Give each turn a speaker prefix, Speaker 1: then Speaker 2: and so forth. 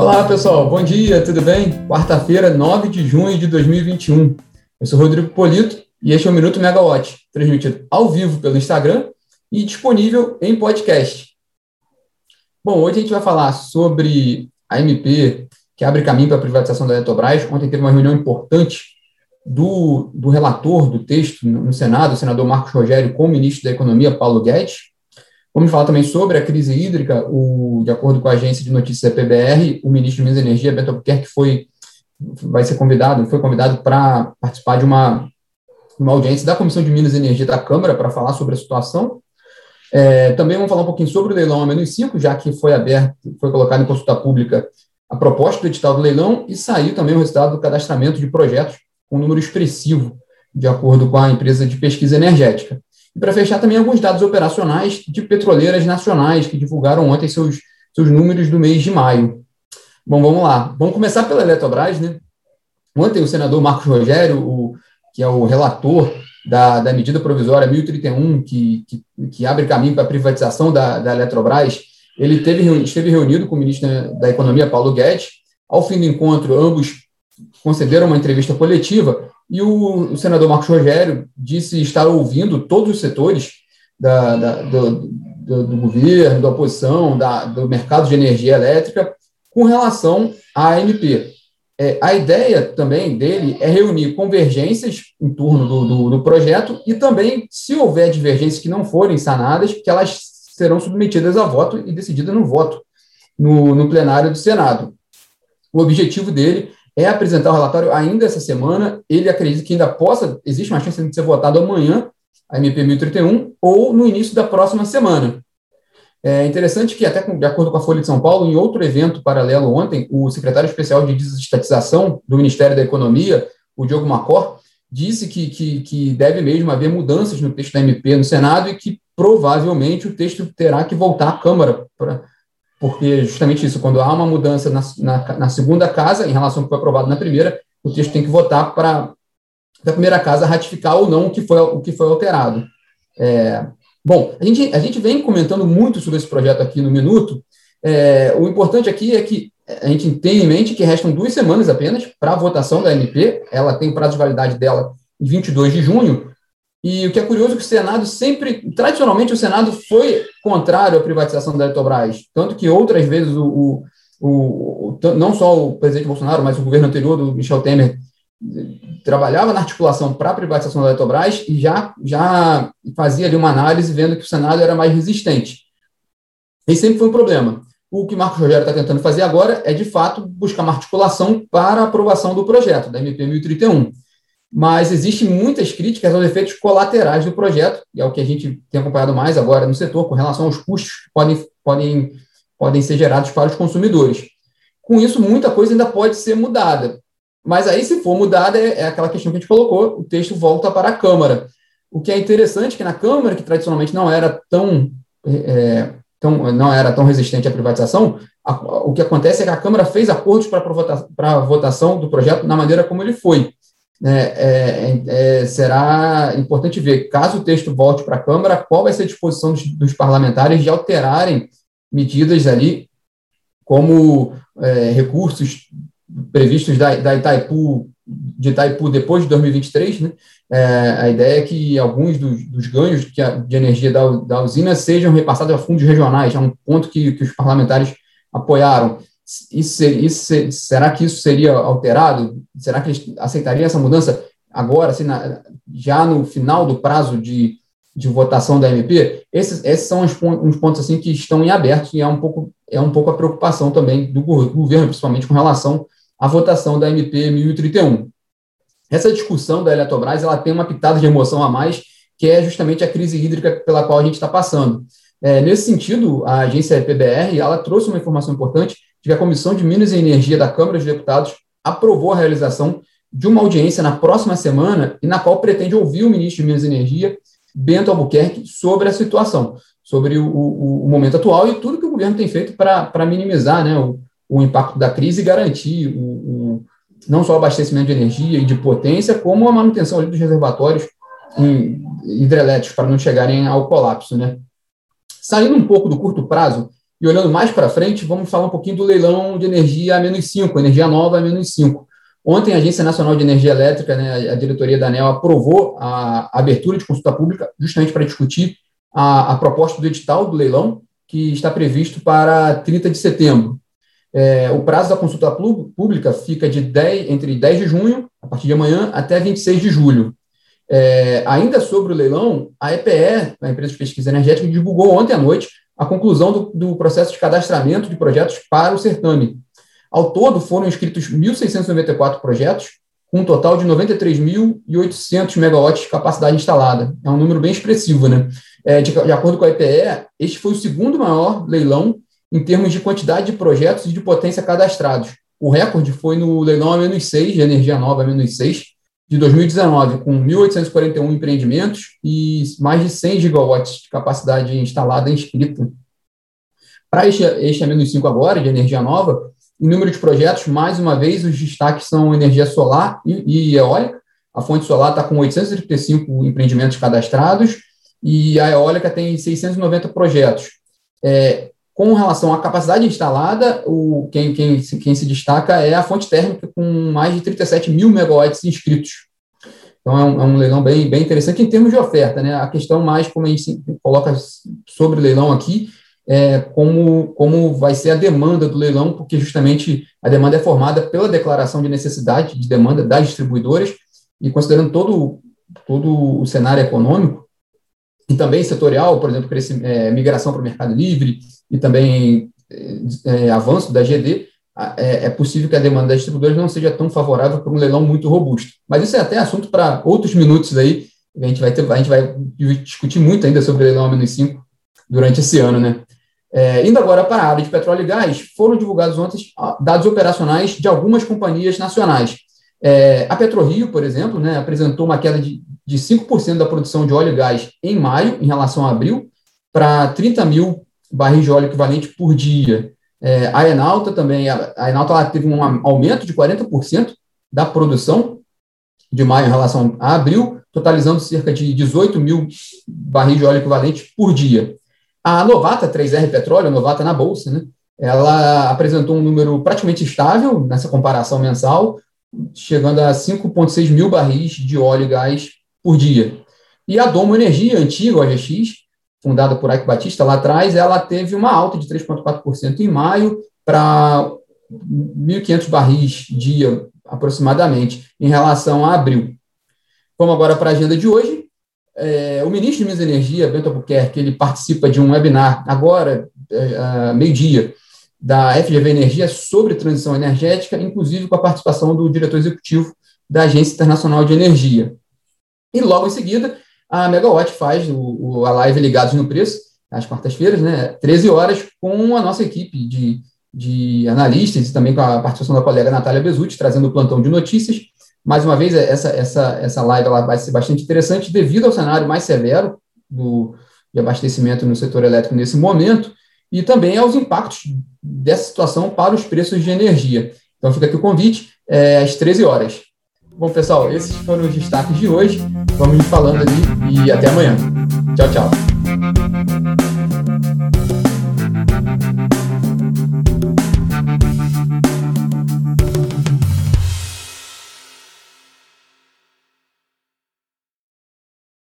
Speaker 1: Olá, pessoal. Bom dia, tudo bem? Quarta-feira, 9 de junho de 2021. Eu sou Rodrigo Polito e este é o Minuto Megawatt, transmitido ao vivo pelo Instagram e disponível em podcast. Bom, hoje a gente vai falar sobre a MP que abre caminho para a privatização da Eletrobras. Ontem teve uma reunião importante do, do relator do texto no Senado, o senador Marcos Rogério, com o ministro da Economia, Paulo Guedes. Vamos falar também sobre a crise hídrica. O, de acordo com a agência de notícias PBR, o ministro de Minas e Energia, Beto Albuquerque, foi, vai ser convidado, foi convidado para participar de uma, uma audiência da Comissão de Minas e Energia da Câmara para falar sobre a situação. É, também vamos falar um pouquinho sobre o leilão a menos 5, já que foi aberto, foi colocado em consulta pública a proposta do edital do leilão e saiu também o resultado do cadastramento de projetos com um número expressivo, de acordo com a empresa de pesquisa energética. E para fechar, também alguns dados operacionais de petroleiras nacionais que divulgaram ontem seus, seus números do mês de maio. Bom, vamos lá. Vamos começar pela Eletrobras, né? Ontem o senador Marcos Rogério, o, que é o relator da, da medida provisória 1031, que, que, que abre caminho para a privatização da, da Eletrobras, ele teve, esteve reunido com o ministro da Economia, Paulo Guedes. Ao fim do encontro, ambos concederam uma entrevista coletiva e o, o senador Marcos Rogério disse estar ouvindo todos os setores da, da, do, do, do, governo, da oposição, da, do mercado de energia elétrica com relação à ANP. É, a ideia também dele é reunir convergências em torno do, do, do, projeto e também, se houver divergências que não forem sanadas, que elas serão submetidas a voto e decididas no voto no, no plenário do Senado. O objetivo dele é apresentar o relatório ainda essa semana. Ele acredita que ainda possa, existe uma chance de ser votado amanhã, a MP 1031, ou no início da próxima semana. É interessante que, até de acordo com a Folha de São Paulo, em outro evento paralelo ontem, o secretário especial de desestatização do Ministério da Economia, o Diogo Macor, disse que, que, que, deve mesmo haver mudanças no texto da MP no Senado e que provavelmente o texto terá que voltar à Câmara, pra, porque justamente isso, quando há uma mudança na, na, na segunda casa, em relação ao que foi aprovado na primeira, o texto tem que votar para a primeira casa ratificar ou não o que foi, o que foi alterado. É, Bom, a gente, a gente vem comentando muito sobre esse projeto aqui no Minuto. É, o importante aqui é que a gente tem em mente que restam duas semanas apenas para a votação da MP. Ela tem o prazo de validade dela em 22 de junho. E o que é curioso é que o Senado sempre, tradicionalmente, o Senado foi contrário à privatização da Eletrobras. Tanto que outras vezes o, o, o, não só o presidente Bolsonaro, mas o governo anterior do Michel Temer trabalhava na articulação para a privatização da Eletrobras e já, já fazia ali uma análise vendo que o Senado era mais resistente. E sempre foi um problema. O que Marcos Rogério está tentando fazer agora é, de fato, buscar uma articulação para a aprovação do projeto, da MP 1031. Mas existem muitas críticas aos efeitos colaterais do projeto, e é o que a gente tem acompanhado mais agora no setor, com relação aos custos que podem, podem, podem ser gerados para os consumidores. Com isso, muita coisa ainda pode ser mudada. Mas aí, se for mudada, é, é, aquela questão que a gente colocou, o texto volta para a Câmara. O que é interessante é que na Câmara, que tradicionalmente não era tão, é, é tão, não era tão resistente à privatização, a, o que acontece é que a Câmara fez acordos para a votação do projeto na maneira como ele foi. É, é, é, será importante ver, caso o texto volte para a Câmara, qual vai ser a disposição dos, dos parlamentares de alterarem medidas ali, como é, recursos previstos da, da Itaipu, de Itaipu depois de 2023, né? É, a ideia é que alguns dos, dos ganhos que a, de energia da, da usina sejam repassados a fundos regionais, é um ponto que, que os parlamentares apoiaram. Isso, isso, será que isso seria alterado? Será que eles aceitariam essa mudança agora, assim, na, já no final do prazo de, de votação da MP? Esses, esses são uns pontos, uns pontos assim que estão em aberto e é um pouco é um pouco a preocupação também do governo, principalmente com relação a votação da MP 1031. Essa discussão da Eletrobras ela tem uma pitada de emoção a mais, que é justamente a crise hídrica pela qual a gente está passando. É, nesse sentido, a agência PBR ela trouxe uma informação importante de que a Comissão de Minas e Energia da Câmara dos Deputados aprovou a realização de uma audiência na próxima semana e na qual pretende ouvir o ministro de Minas e Energia, Bento Albuquerque, sobre a situação, sobre o, o, o momento atual e tudo que o governo tem feito para minimizar né, o, o impacto da crise e garantir o, não só o abastecimento de energia e de potência, como a manutenção dos reservatórios hidrelétricos para não chegarem ao colapso. Né? Saindo um pouco do curto prazo, E olhando mais para frente, vamos falar um pouquinho do leilão de energia a menos 5, energia nova a menos 5. Ontem, a Agência Nacional de Energia Elétrica, né, a diretoria da ANEL, aprovou a abertura de consulta pública justamente para discutir a, a proposta do edital do leilão, que está previsto para 30 de setembro. É, o prazo da consulta pública fica de 10, entre 10 de junho, a partir de amanhã, até 26 de julho. É, ainda sobre o leilão, a EPE, a Empresa de Pesquisa Energética, divulgou ontem à noite a conclusão do, do processo de cadastramento de projetos para o certame. Ao todo, foram inscritos 1.694 projetos, com um total de 93.800 megawatts de capacidade instalada. É um número bem expressivo, né? É, de, de, acordo com a EPE, este foi o segundo maior leilão em termos de quantidade de projetos e de potência cadastrados. O recorde foi no leilão A-6, de energia nova A-6, de 2019, com 1.841 empreendimentos e mais de 100 gigawatts de capacidade instalada inscrita. Para este, este A-5 agora, de energia nova, em número de projetos, mais uma vez, os destaques são energia solar e, e eólica. A fonte solar está com 835 empreendimentos cadastrados e a eólica tem 690 projetos. É, com relação à capacidade instalada, o, quem, quem, quem se destaca é a fonte térmica, com mais de 37 mil megawatts inscritos. Então, é um, é um, leilão bem, bem interessante em termos de oferta. Né? A questão mais, como a gente coloca sobre leilão aqui, é, como, como vai ser a demanda do leilão, porque justamente a demanda é formada pela declaração de necessidade de demanda das distribuidoras, e considerando todo, todo o cenário econômico, e também setorial, por exemplo, é, migração para o mercado livre e também é, é avanço da GD, é, é, possível que a demanda das distribuidoras não seja tão favorável para um leilão muito robusto. Mas isso é até assunto para outros minutos aí, a gente vai ter, a gente vai discutir muito ainda sobre o leilão a menos 5 durante esse ano, né? É, indo agora para a área de petróleo e gás, foram divulgados ontem dados operacionais de algumas companhias nacionais. É, a PetroRio, por exemplo, né, apresentou uma queda de, de 5% da produção de óleo e gás em maio, em relação a abril, para 30 mil barris de óleo equivalente por dia. É, a Enalta também, a, Enalta teve um aumento de 40% da produção de maio em relação a abril, totalizando cerca de 18 mil barris de óleo equivalente por dia. A Novata 3R Petróleo, Novata na Bolsa, né, ela apresentou um número praticamente estável nessa comparação mensal, chegando a 5,6 mil barris de óleo e gás por dia. E a Domo Energia, antiga OGX, fundada por Ike Batista lá atrás, ela teve uma alta de 3,4% em maio para 1.500 barris dia, aproximadamente, em relação a abril. Vamos agora para a agenda de hoje. É, o ministro de Minas e Energia, Bento Albuquerque, ele participa de um webinar agora, é, meio-dia, da FGV Energia sobre transição energética, inclusive com a participação do diretor executivo da Agência Internacional de Energia. E logo em seguida, a Megawatt faz o, o a live Ligados no Preço, às quartas-feiras, né, 13 horas, com a nossa equipe de, de analistas e também com a participação da colega Natália Bezutti, trazendo o plantão de notícias mais uma vez, essa, essa, essa live ela vai ser bastante interessante devido ao cenário mais severo do, de abastecimento no setor elétrico nesse momento e também aos impactos dessa situação para os preços de energia. Então, fica aqui o convite, é, às 13 horas. Bom, pessoal, esses foram os destaques de hoje. Vamos falando ali e até amanhã. Tchau, tchau.